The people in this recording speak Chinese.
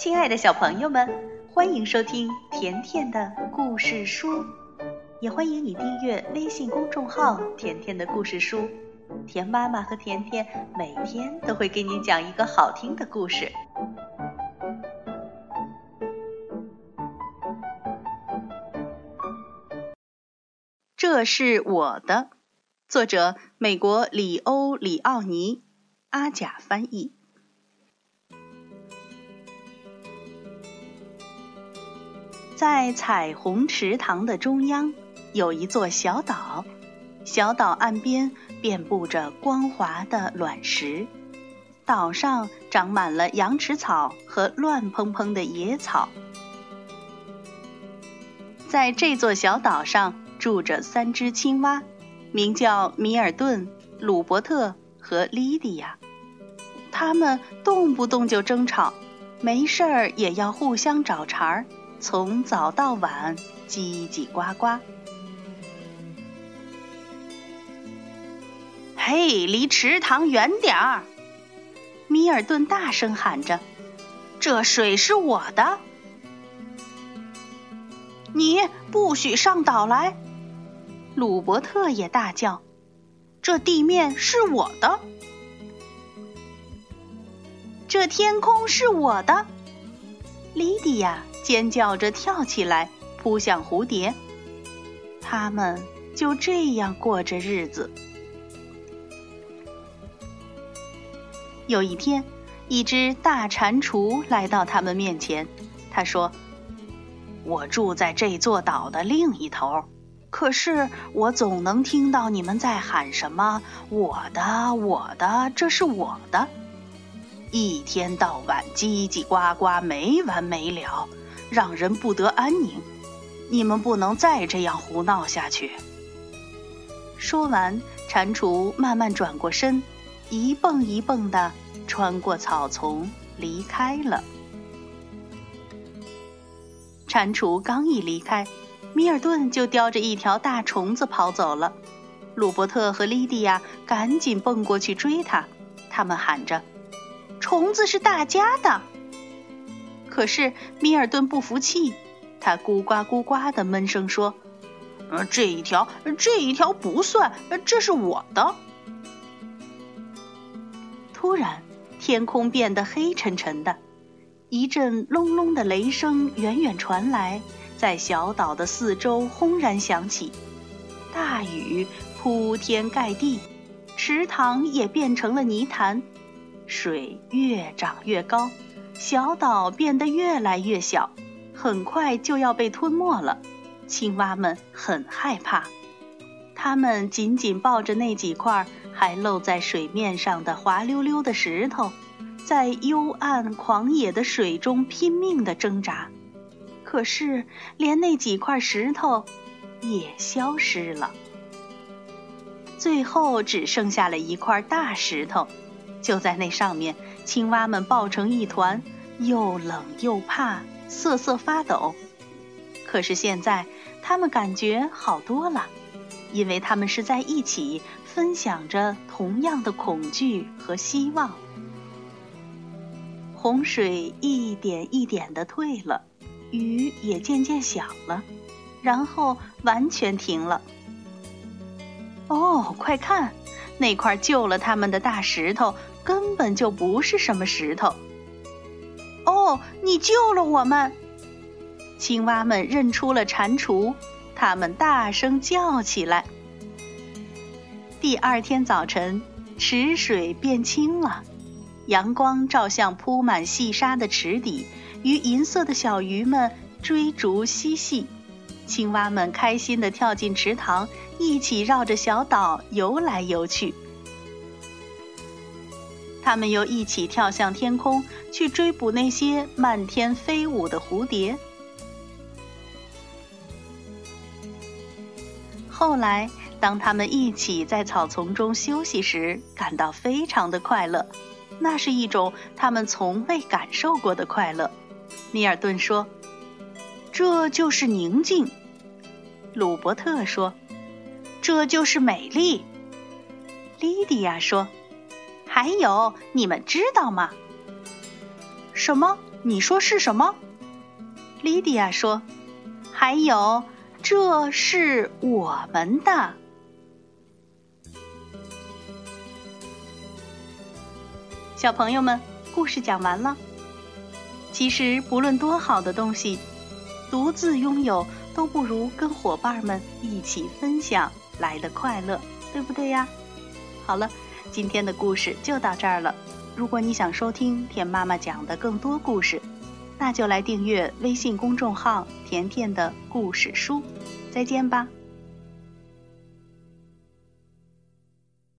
亲爱的小朋友们，欢迎收听甜甜的故事书，也欢迎你订阅微信公众号“甜甜的故事书”。甜妈妈和甜甜每天都会给你讲一个好听的故事。这是我的，作者美国里欧里奥尼，阿甲翻译。在彩虹池塘的中央，有一座小岛。小岛岸边遍布着光滑的卵石，岛上长满了羊齿草和乱蓬蓬的野草。在这座小岛上住着三只青蛙，名叫米尔顿、鲁伯特和莉迪亚。他们动不动就争吵，没事儿也要互相找茬儿。从早到晚，叽叽呱呱。嘿，离池塘远点儿！米尔顿大声喊着：“这水是我的，你不许上岛来！”鲁伯特也大叫：“这地面是我的，这天空是我的。”莉迪亚。尖叫着跳起来，扑向蝴蝶。他们就这样过着日子。有一天，一只大蟾蜍来到他们面前。他说：“我住在这座岛的另一头，可是我总能听到你们在喊什么‘我的，我的，这是我的’，一天到晚叽叽呱呱，没完没了。”让人不得安宁，你们不能再这样胡闹下去。说完，蟾蜍慢慢转过身，一蹦一蹦的穿过草丛离开了。蟾蜍刚一离开，米尔顿就叼着一条大虫子跑走了。鲁伯特和莉迪亚赶紧蹦过去追他，他们喊着：“虫子是大家的。”可是米尔顿不服气，他咕呱咕呱的闷声说：“呃，这一条，这一条不算，这是我的。”突然，天空变得黑沉沉的，一阵隆隆的雷声远远传来，在小岛的四周轰然响起，大雨铺天盖地，池塘也变成了泥潭，水越涨越高。小岛变得越来越小，很快就要被吞没了。青蛙们很害怕，它们紧紧抱着那几块还露在水面上的滑溜溜的石头，在幽暗狂野的水中拼命地挣扎。可是，连那几块石头也消失了，最后只剩下了一块大石头。就在那上面，青蛙们抱成一团，又冷又怕，瑟瑟发抖。可是现在，它们感觉好多了，因为它们是在一起，分享着同样的恐惧和希望。洪水一点一点的退了，雨也渐渐小了，然后完全停了。哦，快看，那块救了他们的大石头。根本就不是什么石头。哦，你救了我们！青蛙们认出了蟾蜍，它们大声叫起来。第二天早晨，池水变清了，阳光照向铺满细沙的池底，与银色的小鱼们追逐嬉戏。青蛙们开心地跳进池塘，一起绕着小岛游来游去。他们又一起跳向天空，去追捕那些漫天飞舞的蝴蝶。后来，当他们一起在草丛中休息时，感到非常的快乐，那是一种他们从未感受过的快乐。米尔顿说：“这就是宁静。”鲁伯特说：“这就是美丽。”莉迪亚说。还有，你们知道吗？什么？你说是什么？莉迪亚说：“还有，这是我们的。”小朋友们，故事讲完了。其实，不论多好的东西，独自拥有都不如跟伙伴们一起分享来的快乐，对不对呀？好了，今天的故事就到这儿了。如果你想收听田妈妈讲的更多故事，那就来订阅微信公众号“甜甜的故事书”。再见吧。